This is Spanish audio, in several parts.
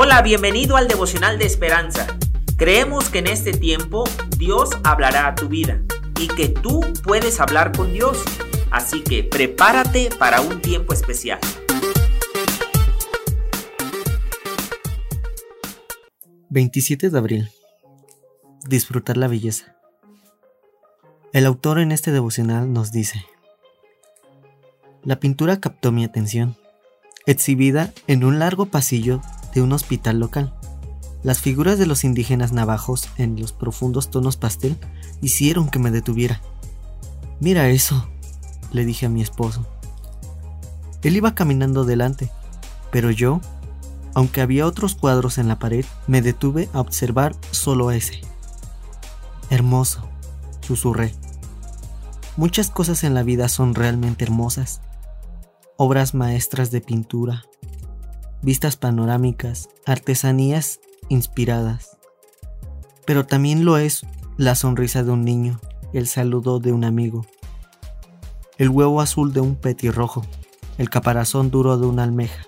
Hola, bienvenido al devocional de esperanza. Creemos que en este tiempo Dios hablará a tu vida y que tú puedes hablar con Dios. Así que prepárate para un tiempo especial. ...27 de abril... ...disfrutar la belleza... El autor en este devocional nos dice... La pintura captó mi atención... ...exhibida en un largo pasillo de un hospital local. Las figuras de los indígenas navajos en los profundos tonos pastel hicieron que me detuviera. Mira eso, le dije a mi esposo. Él iba caminando delante, pero yo, aunque había otros cuadros en la pared, me detuve a observar solo ese. Hermoso, susurré. Muchas cosas en la vida son realmente hermosas. Obras maestras de pintura, vistas panorámicas, artesanías inspiradas. Pero también lo es la sonrisa de un niño, el saludo de un amigo, el huevo azul de un petirrojo, el caparazón duro de una almeja.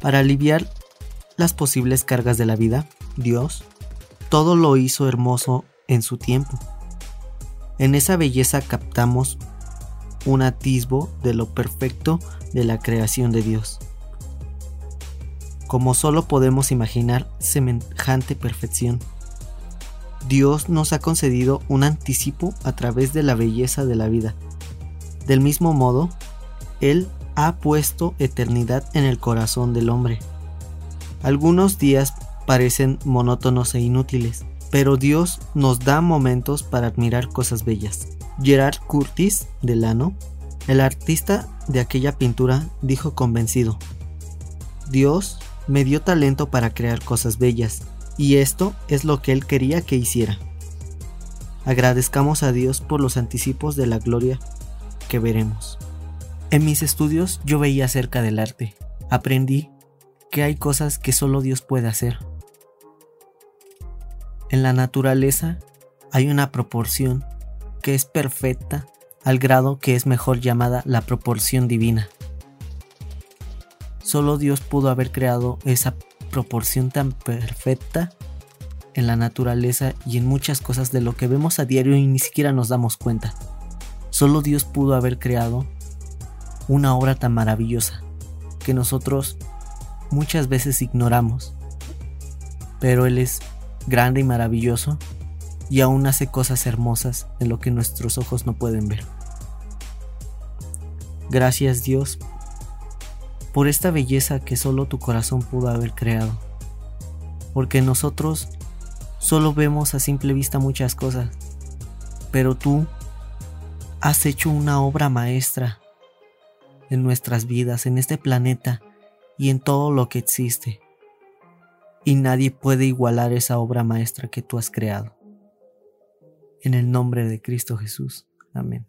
Para aliviar las posibles cargas de la vida, Dios todo lo hizo hermoso en su tiempo. En esa belleza captamos un atisbo de lo perfecto de la creación de Dios como solo podemos imaginar semejante perfección. Dios nos ha concedido un anticipo a través de la belleza de la vida. Del mismo modo, Él ha puesto eternidad en el corazón del hombre. Algunos días parecen monótonos e inútiles, pero Dios nos da momentos para admirar cosas bellas. Gerard Curtis, de Lano, el artista de aquella pintura, dijo convencido, Dios me dio talento para crear cosas bellas, y esto es lo que Él quería que hiciera. Agradezcamos a Dios por los anticipos de la gloria que veremos. En mis estudios yo veía acerca del arte. Aprendí que hay cosas que solo Dios puede hacer. En la naturaleza hay una proporción que es perfecta al grado que es mejor llamada la proporción divina. Solo Dios pudo haber creado esa proporción tan perfecta en la naturaleza y en muchas cosas de lo que vemos a diario y ni siquiera nos damos cuenta. Solo Dios pudo haber creado una obra tan maravillosa que nosotros muchas veces ignoramos. Pero Él es grande y maravilloso y aún hace cosas hermosas en lo que nuestros ojos no pueden ver. Gracias Dios por esta belleza que solo tu corazón pudo haber creado. Porque nosotros solo vemos a simple vista muchas cosas, pero tú has hecho una obra maestra en nuestras vidas, en este planeta y en todo lo que existe. Y nadie puede igualar esa obra maestra que tú has creado. En el nombre de Cristo Jesús. Amén.